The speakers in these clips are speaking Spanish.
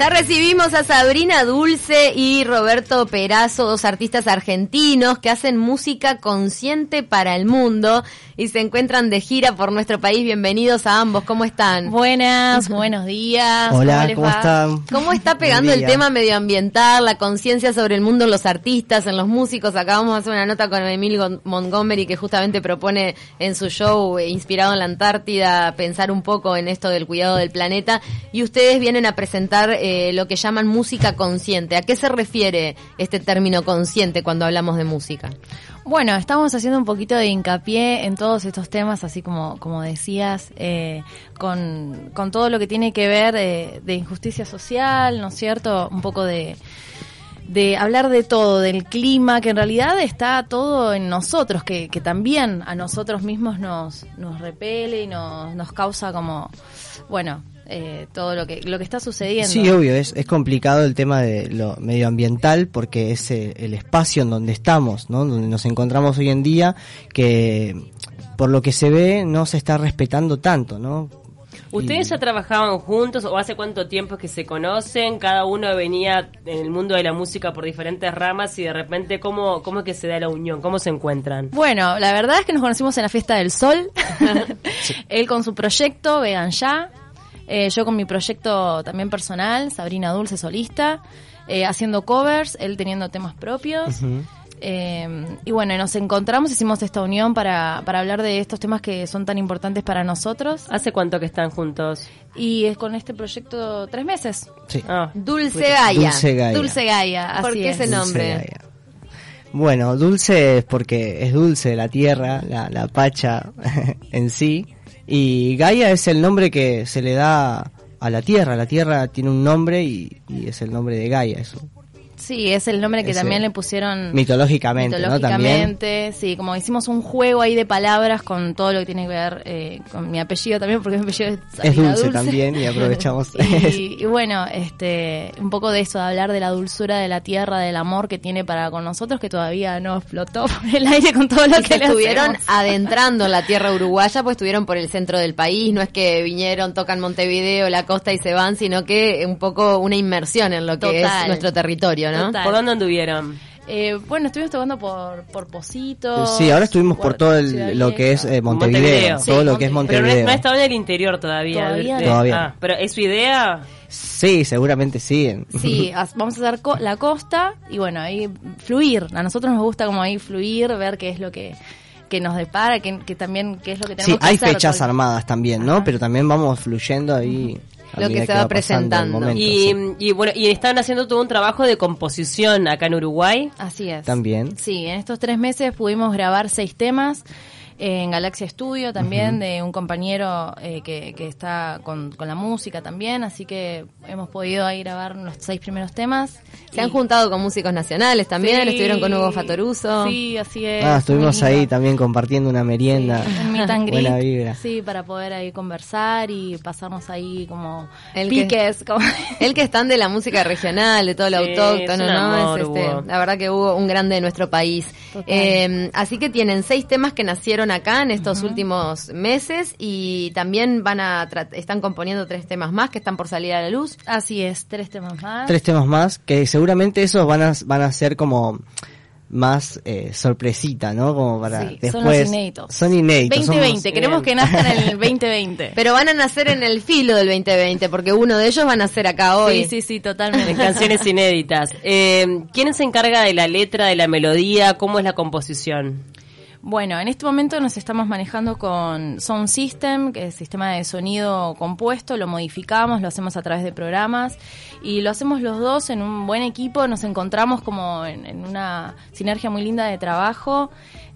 Ya recibimos a Sabrina Dulce y Roberto Perazo, dos artistas argentinos que hacen música consciente para el mundo y se encuentran de gira por nuestro país. Bienvenidos a ambos, ¿cómo están? Buenas, buenos días. Hola, ¿cómo, están? ¿Cómo está pegando el tema medioambiental, la conciencia sobre el mundo en los artistas, en los músicos? Acabamos de hacer una nota con Emilio Montgomery que justamente propone en su show, eh, inspirado en la Antártida, pensar un poco en esto del cuidado del planeta y ustedes vienen a presentar eh, lo que llaman música consciente. ¿A qué se refiere este término consciente cuando hablamos de música? Bueno, estamos haciendo un poquito de hincapié en todos estos temas, así como, como decías, eh, con, con, todo lo que tiene que ver eh, de injusticia social, ¿no es cierto? Un poco de, de hablar de todo, del clima, que en realidad está todo en nosotros, que, que también a nosotros mismos nos, nos repele y nos, nos causa como, bueno, eh, todo lo que lo que está sucediendo. Sí, obvio, es, es complicado el tema de lo medioambiental porque es eh, el espacio en donde estamos, ¿no? Donde nos encontramos hoy en día que por lo que se ve no se está respetando tanto, ¿no? ¿Ustedes ya trabajaban juntos o hace cuánto tiempo que se conocen? Cada uno venía en el mundo de la música por diferentes ramas y de repente, ¿cómo, cómo es que se da la unión? ¿Cómo se encuentran? Bueno, la verdad es que nos conocimos en la Fiesta del Sol. Él con su proyecto, Vegan Ya. Eh, yo con mi proyecto también personal, Sabrina Dulce solista, eh, haciendo covers, él teniendo temas propios. Eh, y bueno, nos encontramos, hicimos esta unión para, para hablar de estos temas que son tan importantes para nosotros. ¿Hace cuánto que están juntos? Y es con este proyecto tres meses. Sí. Ah. Dulce Gaia. Dulce Gaia. Dulce Gaia, así ¿Por qué es. ese nombre? Bueno, dulce es porque es dulce la tierra, la, la pacha en sí. Y Gaia es el nombre que se le da a la Tierra. La Tierra tiene un nombre y, es el nombre de Gaia, eso. Sí, es el nombre que Ese- también le pusieron Mitológicamente, ¿no? También. mitológicamente, sí, como hicimos un juego ahí de palabras con todo lo que tiene que ver eh, con mi apellido también, porque mi apellido es, Es dulce, también y aprovechamos. Y, y bueno, este, un poco de eso, de hablar de la dulzura de la tierra, del amor que tiene para con nosotros, que todavía no explotó por el aire con todo lo Y que le estuvieron hacemos. adentrando en la tierra uruguaya, pues estuvieron por el centro del país, no es que vinieron, tocan Montevideo, la costa y se van, sino que un poco una inmersión en lo que Total. es nuestro territorio, ¿no? Total. ¿Por dónde anduvieron? Eh, bueno, estuvimos tocando por, por Positos. Sí, ahora estuvimos por todo el- lo que es eh, Montevideo, Montevideo. todo Sí, lo que es Pero no, Montevideo. no estaba en el interior todavía. Todavía de-. Todavía Ah, pero ¿es su idea? Sí, seguramente siguen. Sí, as- vamos a hacer co- la costa y bueno, ahí fluir. A nosotros nos gusta como ahí fluir, ver qué es lo que, que nos depara, que, que también qué es lo que tenemos Sí, que hay hacer. fechas todo el- armadas también, ¿no? Ajá. Pero también vamos fluyendo ahí. Lo que medida se va presentando. momento, Y, sí. y bueno, y están haciendo todo un trabajo de composición acá en Uruguay. Así es. También. Sí, en estos tres meses pudimos grabar seis temas en Galaxia Studio también, de un compañero eh, que, que está con, con la música también, así que hemos podido ahí grabar los seis primeros temas. Se han juntado con músicos nacionales también, Sí, estuvieron con Hugo Fatoruso. Sí, así es. Ah, estuvimos ahí también compartiendo una merienda. Sí, un meet and greet. Buena vibra. Sí, para poder ahí conversar y pasarnos ahí como El que- piques. como- El que están de la música regional, de todo lo Sí, autóctono, es ¿no? amor, es este, la verdad que hubo un grande de nuestro país. Eh, así que tienen seis temas que nacieron acá en estos últimos meses y también van a tra- están componiendo tres temas más que están por salir a la luz. Así es, tres temas más. Tres temas más que seguramente esos van a, van a ser como más eh, sorpresita, ¿no? Como para Sí, después. son los inéditos. Son inéditos. 2020, somos- queremos que nazcan en el 2020. Pero van a nacer en el filo del 2020 porque uno de ellos van a ser acá hoy. Sí, sí, sí, En totalmente. canciones inéditas. Eh, ¿Quién se encarga de la letra, de la melodía? ¿Cómo es la composición? Bueno, en este momento nos estamos manejando con Sound System, que es sistema de sonido compuesto, lo modificamos, lo hacemos a través de programas y lo hacemos los dos en un buen equipo, nos encontramos como en, en una sinergia muy linda de trabajo.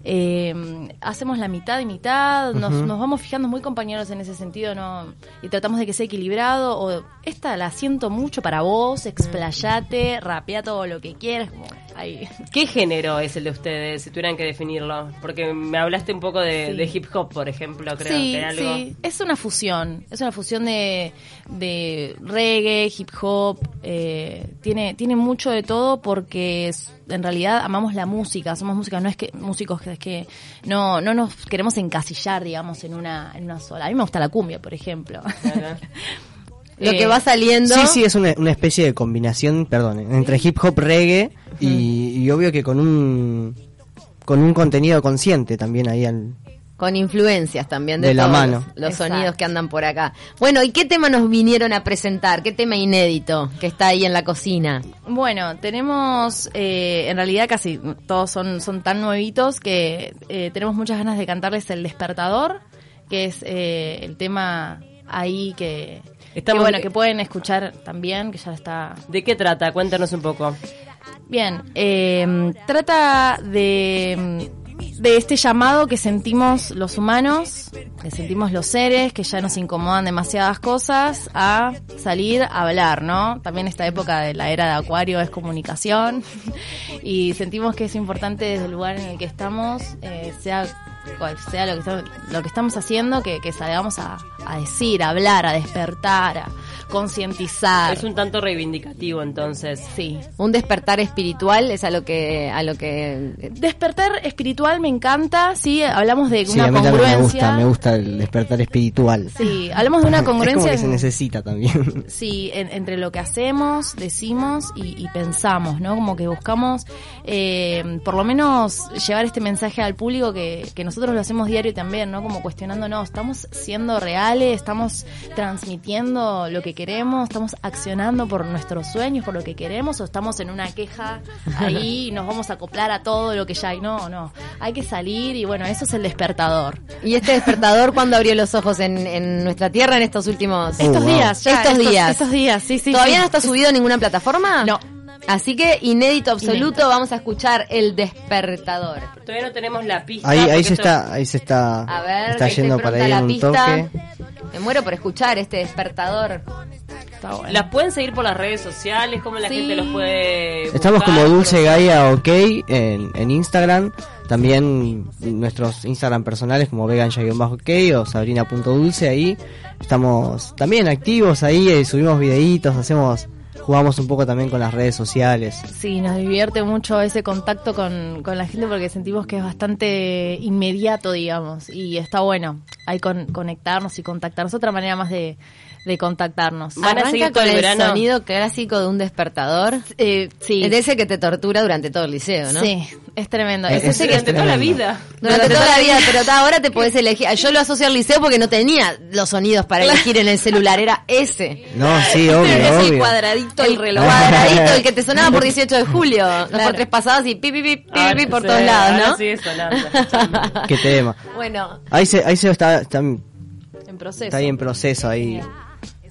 Eh, hacemos la mitad y mitad, nos, nos vamos fijando muy compañeros en ese sentido, ¿no? Y tratamos de que sea equilibrado, o esta la siento mucho para vos, explayate, rapea todo lo que quieras, como ahí. ¿Qué género es el de ustedes, si tuvieran que definirlo? Porque me hablaste un poco de, Sí. de hip hop, por ejemplo, creo sí, que era algo. sí, es una fusión, es una fusión de, de reggae, hip hop, eh, tiene, tiene mucho de todo porque es- en realidad amamos la música, somos música, no es que músicos que es que no, no nos queremos encasillar, digamos, en una, en una sola. A mí me gusta la cumbia, por ejemplo. Lo Eh, que va saliendo. Sí, sí, es una, una especie de combinación, perdón, entre hip hop, reggae y, y obvio que con un con un contenido consciente también ahí al, Con influencias también de, De la mano. los, Exacto. sonidos que andan por acá. Bueno, ¿y qué tema nos vinieron a presentar? ¿Qué tema inédito que está ahí en la cocina? Bueno, tenemos, eh, en realidad casi todos son, son tan nuevitos que eh, tenemos muchas ganas de cantarles El Despertador, que es eh, el tema ahí que, Estamos- que, bueno, que pueden escuchar también, que ya está ¿De qué trata? Cuéntanos un poco. Bien, eh, trata de, de este llamado que sentimos los humanos, que sentimos los seres, que ya nos incomodan demasiadas cosas, a salir a hablar, ¿no? También esta época de la era de Acuario es comunicación y sentimos que es importante desde el lugar en el que estamos, eh, sea cual sea lo que, estamos- lo que estamos haciendo, que, que salgamos a, a decir, a hablar, a despertar, a concientizar. Es un tanto reivindicativo entonces. Sí, Un despertar espiritual es a lo que a lo que Despertar espiritual me encanta, sí, hablamos de Sí, una a mí también me congruencia. gusta, me gusta el despertar espiritual. Sí, hablamos de una Es como congruencia que se necesita también. Sí, en- entre lo que hacemos, decimos y, y pensamos, ¿no? Como que buscamos, eh, por lo menos, llevar este mensaje al público que, que nosotros lo hacemos diario también, ¿no? Como cuestionándonos, ¿estamos siendo reales? ¿Estamos transmitiendo lo que queremos? ¿Estamos accionando por nuestros sueños, por lo que queremos? ¿O estamos en una queja ahí y nos vamos a acoplar a todo lo que ya hay? No, no. Hay que salir y bueno, eso es el despertador. y este despertador cuando abrió los ojos en, en nuestra tierra en estos últimos Estos wow. días, ya, estos, días. Estos días, sí, sí. ¿Todavía sí. no está subido en ninguna plataforma? No. Así que inédito absoluto, Inédito. vamos a escuchar el despertador. Todavía no tenemos la pista. Ahí, ahí se esto- está, ahí se está, A ver, está yendo para ahí la un pista. toque. Me muero por escuchar este despertador. Está bueno. ¿Las pueden seguir por las redes sociales? ¿Cómo la Sí. gente los puede Estamos como Dulce Gaia OK en, en Instagram. También nuestros Instagram personales como vegan-ok o sabrina.dulce ahí. Estamos también activos ahí, eh, subimos videitos, hacemos, jugamos un poco también con las redes sociales. Sí, nos divierte mucho ese contacto con, con la gente porque sentimos que es bastante inmediato, digamos, y está bueno. Hay con conectarnos y contactarnos. Otra manera más de, de contactarnos. Van a Arranca seguir todo con el el verano. sonido clásico de un despertador. Eh, sí, Es de ese que te tortura durante todo el liceo, ¿no? sí, es tremendo. Es- Es ese que Durante toda la vida. Durante toda la vida, pero ahora te podés elegir. Yo lo asocio al liceo porque no tenía los sonidos para elegir en el celular, era ese. No, sí, obvio, es el cuadradito, el reloj. cuadradito, el que te sonaba por 18 de julio. Claro. por tres pasadas y pi, pi, pi, pi, pi, Ahora pi por sí, todos lados, ¿no? sigue sonando. Qué tema. Bueno, Ahí se, ahí se está, está, en proceso. está ahí en proceso ahí.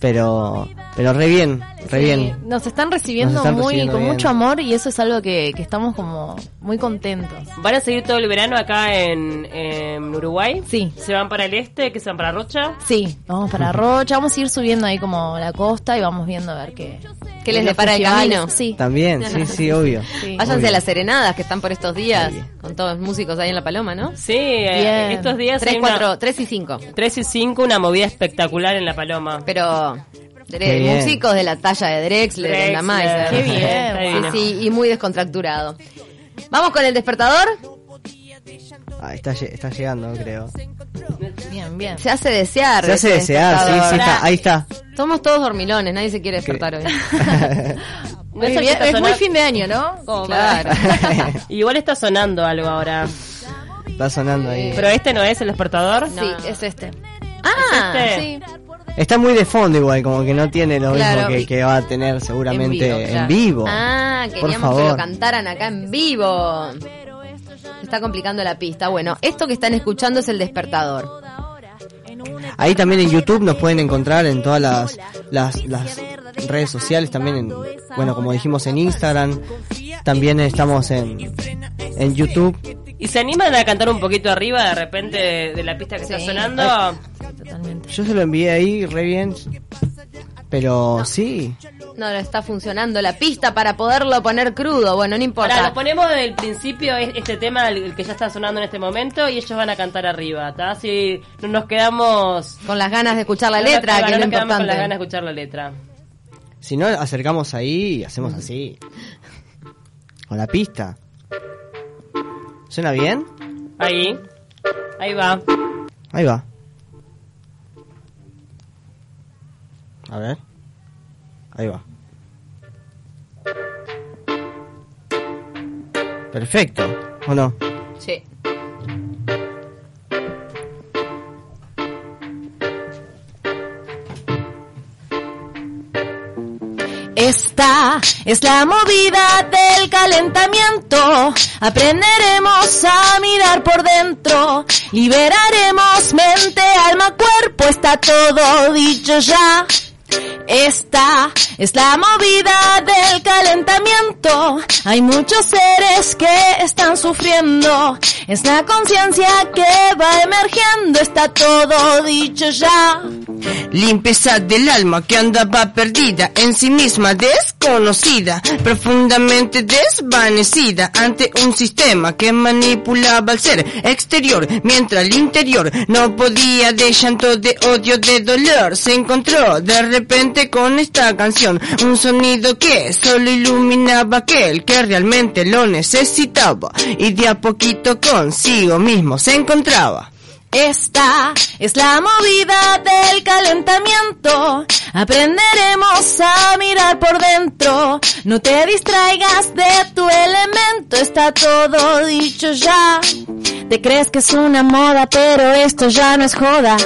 Pero, pero re bien, re Sí, bien. Nos están recibiendo Nos están muy recibiendo con bien. mucho amor y eso es algo que, que estamos como muy contentos. ¿Van a seguir todo el verano acá en, en Uruguay? Sí. ¿Se van para el este? ¿Que se van para Rocha? Sí, vamos para Rocha, vamos a ir subiendo ahí como la costa y vamos viendo a ver qué. ¿Qué les depara el camino? Sí. También, sí, sí, obvio. Sí. váyanse Obvio. a las serenadas que están por estos días, Sí. con todos los músicos ahí en La Paloma, ¿no? Sí, eh, estos días 3, hay una- 4, 3 y 5. 3 y 5, una movida espectacular en La Paloma. Pero músicos de la talla de Drexler, de la Drexler. Meiser. Qué bien, Está Sí, divino. sí, y muy descontracturado. Vamos con el despertador. Ah, está, lle- está llegando, creo. Bien, bien. Se hace desear. Se hace ese desear, sí, sí, está, ahí está. Somos todos dormilones, nadie se quiere despertar hoy. Es, muy fin de año, ¿no? Como para- Claro. Igual está sonando algo ahora. Está sonando ahí. Pero este no es el despertador. Sí, es este. Ah, este? Sí. Está muy de fondo igual, como que no tiene lo Claro. mismo que, que va a tener seguramente en claro. vivo. Ah, Por queríamos que lo favor. cantaran acá en vivo. Está complicando la pista. Bueno, esto que están escuchando es el despertador. Ahí también en YouTube nos pueden encontrar en todas las, las, las redes sociales, también en, bueno, como dijimos en Instagram, también estamos en, en YouTube. ¿Y se animan a cantar un poquito arriba de repente de, de la pista que Sí. está sonando? Totalmente. Yo se lo envié ahí re bien, pero sí, No, no está funcionando la pista para poderlo poner crudo. Bueno, no importa. Ahora, lo ponemos desde el principio, es- este tema, el, que ya está sonando en este momento, y ellos van a cantar arriba, ¿está? Así no nos quedamos... Con las ganas de escuchar la nos letra, que es lo nos quedamos con las ganas importante. de escuchar la letra. si no acercamos ahí y hacemos así. Con la pista. ¿Suena bien? Ahí, ahí va. Ahí va. A ver. Ahí va. Perfecto, ¿o no? Sí. Esta es la movida del calentamiento. Aprenderemos a mirar por dentro. Liberaremos mente, alma, cuerpo. Está todo dicho ya. Esta es la movida del calentamiento. Hay muchos seres que están sufriendo. Es la conciencia que va emergiendo. Está todo dicho ya. Limpieza del alma que andaba perdida en sí misma, desconocida, profundamente desvanecida ante un sistema que manipulaba al ser exterior, mientras el interior no podía de llanto, de odio, de dolor. Se encontró de repente con esta canción, un sonido que solo iluminaba aquel que realmente lo necesitaba y de a poquito consigo mismo se encontraba. Esta es la movida del calentamiento. Aprenderemos a mirar por dentro. No te distraigas de tu elemento. Está todo dicho ya. Te crees que es una moda, pero esto ya no es joda.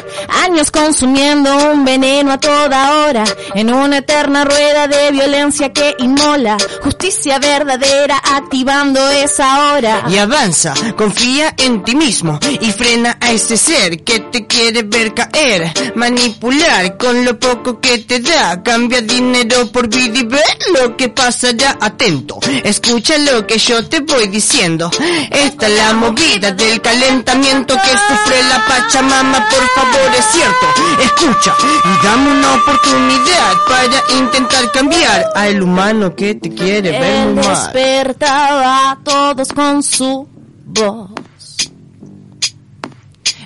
Años consumiendo un veneno a toda hora. En una eterna rueda de violencia que inmola. Justicia verdadera activando esa hora. Y avanza, confía en ti mismo y frena a ese ser que te quiere ver caer, manipular con lo poco que te da, cambia dinero por vida y ve lo que pasará atento. Escucha lo que yo te voy diciendo. Esta es la movida del calentamiento que sufre la Pachamama, por favor es cierto. Escucha y dame una oportunidad para intentar cambiar al humano que te quiere ver Él muy mal. despertaba a todos con su voz.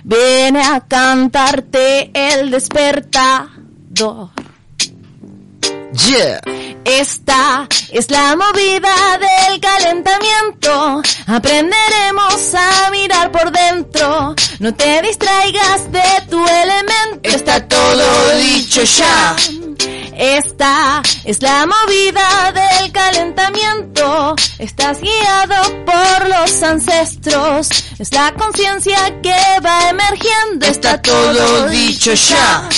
Viene a cantarte el despertador. Yeah. Esta es la movida del calentamiento. Aprenderemos a mirar por dentro. No te distraigas de tu elemento. Está todo dicho ya. Esta es la movida del calentamiento. Estás guiado por los ancestros. Es la conciencia que va emergiendo. Está todo dicho ya.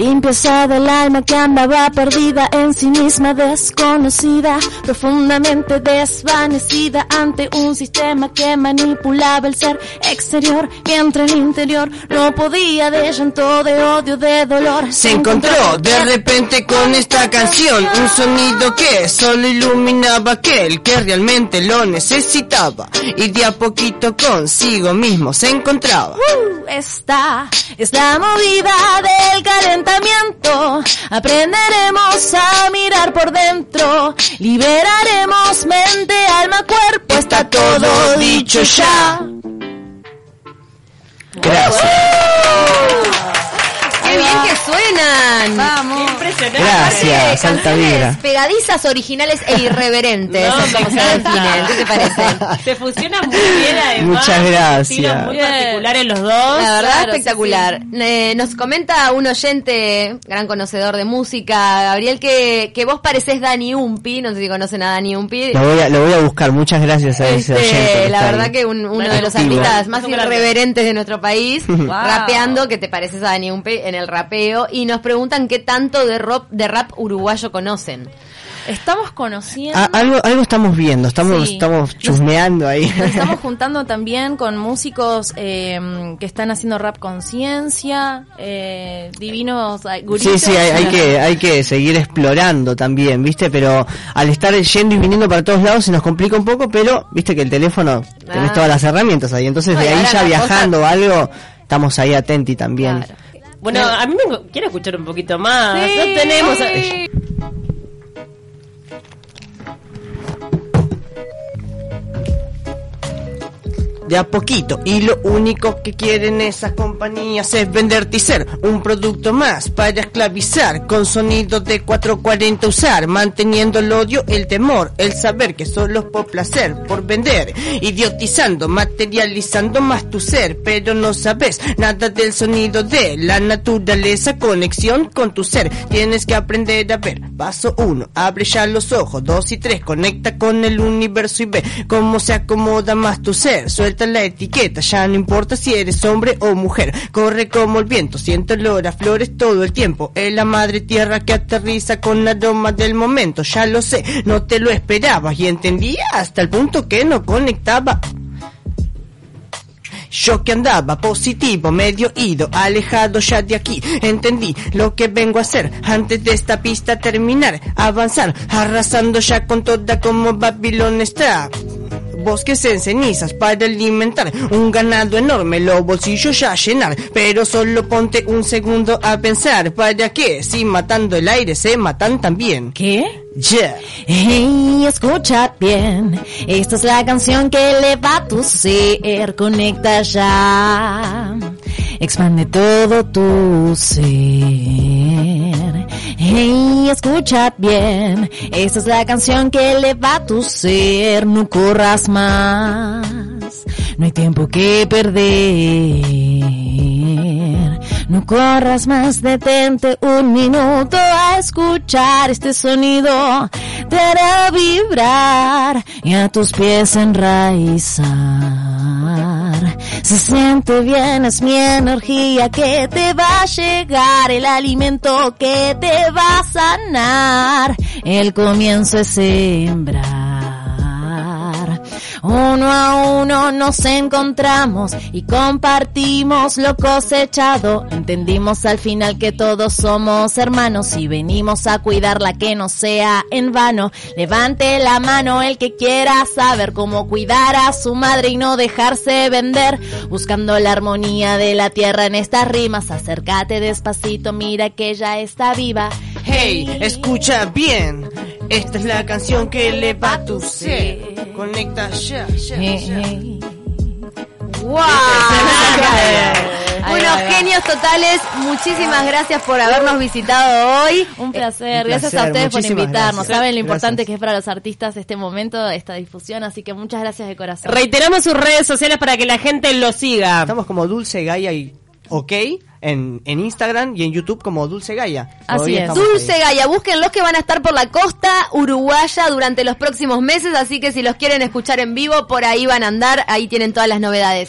Limpieza del alma que andaba perdida en sí misma, desconocida, profundamente desvanecida ante un sistema que manipulaba el ser exterior, mientras el interior no podía de llanto, de odio, de dolor. Se encontró de repente con esta canción, un sonido que solo iluminaba aquel que realmente lo necesitaba y de a poquito consigo mismo se encontraba. Uh, Esta es la movida del calentamiento. Aprenderemos a mirar por dentro. Liberaremos mente, alma, cuerpo. Está todo dicho ya. Gracias. Suenan! Vamos. Impresionante. Gracias, Altavira. Canciones pegadizas, originales e irreverentes. No, como se definen. ¿Qué te parece? Se fusionan muy bien además. Muchas gracias. Muy Bien. particulares los dos. La verdad, Claro, espectacular. Eh, nos comenta un oyente, gran conocedor de música, Gabriel, que, que vos parecés Dani Umpi. No sé si conocen a Dani Umpi. Lo voy a, lo voy a buscar. Muchas gracias a ese Este, oyente. la verdad ahí. que un- uno Bueno, de los artistas más irreverentes de nuestro país, Wow. rapeando, que te pareces a Dani Umpe en el rapeo, y nos preguntan qué tanto de rap, de rap uruguayo conocen. Estamos conociendo. Algo, algo estamos viendo, estamos, Sí. estamos chusmeando ahí. Nos estamos juntando también con músicos eh, que están haciendo rap conciencia, eh, divinos eh, Sí, guritos. sí, hay, hay que, hay que seguir explorando también, ¿viste? Pero al estar yendo y viniendo para todos lados se nos complica un poco, pero viste que el teléfono, tenés Ah. todas las herramientas ahí, entonces No, de ahí ya viajando o algo, estamos ahí atentos también. Claro. Bueno, a mí me quiero escuchar un poquito más. Sí. No tenemos. De a poquito. Y lo único que quieren esas compañías es venderte y ser un producto más para esclavizar. Con sonido de 440 usar, manteniendo el odio, el temor, el saber que solo es por placer, por vender. Idiotizando, materializando más tu ser, pero no sabes nada del sonido de la naturaleza. Conexión con tu ser, tienes que aprender a ver. Paso uno, abre ya los ojos. Dos y tres, conecta con el universo y ve cómo se acomoda más tu ser. La etiqueta, ya no importa si eres hombre o mujer. Corre como el viento, siento olor a flores todo el tiempo. Es la madre tierra que aterriza con aroma del momento. Ya lo sé, no te lo esperabas y entendía hasta el punto que no conectaba. Yo que andaba positivo, medio ido, alejado ya de aquí. Entendí lo que vengo a hacer antes de esta pista terminar. Avanzar, arrasando ya con toda como Babilón está bosques en cenizas para alimentar un ganado enorme, los bolsillos ya llenar. Pero solo ponte un segundo a pensar, ¿para qué? Si matando el aire se matan también. ¿Qué? Yeah. Hey, escucha bien. Esta es la canción que eleva tu ser. Conecta ya. Expande todo tu ser. Hey, escucha bien. Esta es la canción que eleva tu ser. No corras más. No hay tiempo que perder. No corras más, detente un minuto a escuchar este sonido. Te hará vibrar y a tus pies enraizar. Se siente bien, es mi energía que te va a llegar, el alimento que te va a sanar. El comienzo es sembrar. Uno a uno nos encontramos y compartimos lo cosechado. Entendimos al final que todos somos hermanos y venimos a cuidarla que no sea en vano. Levante la mano el que quiera saber cómo cuidar a su madre y no dejarse vender. Buscando la armonía de la tierra en estas rimas. Acércate despacito, mira que ella está viva. Hey, escucha bien. Esta es la canción que eleva tu ser. Conecta ya, ya, ya. hey. ¡Wow! Va, va. genios totales, muchísimas gracias por habernos visitado hoy. Un placer, Un gracias placer, a ustedes por invitarnos. gracias. Saben lo importante Gracias. que es para los artistas este momento, esta difusión, así que muchas gracias de corazón. Reiteramos sus redes sociales para que la gente lo siga. Estamos como Dulce Gaia y OK en, en Instagram y en YouTube como Dulce Gaia. Así es. Dulce ahí. Gaia, búsquenlos que van a estar por la costa uruguaya durante los próximos meses, así que si los quieren escuchar en vivo, por ahí van a andar, ahí tienen todas las novedades.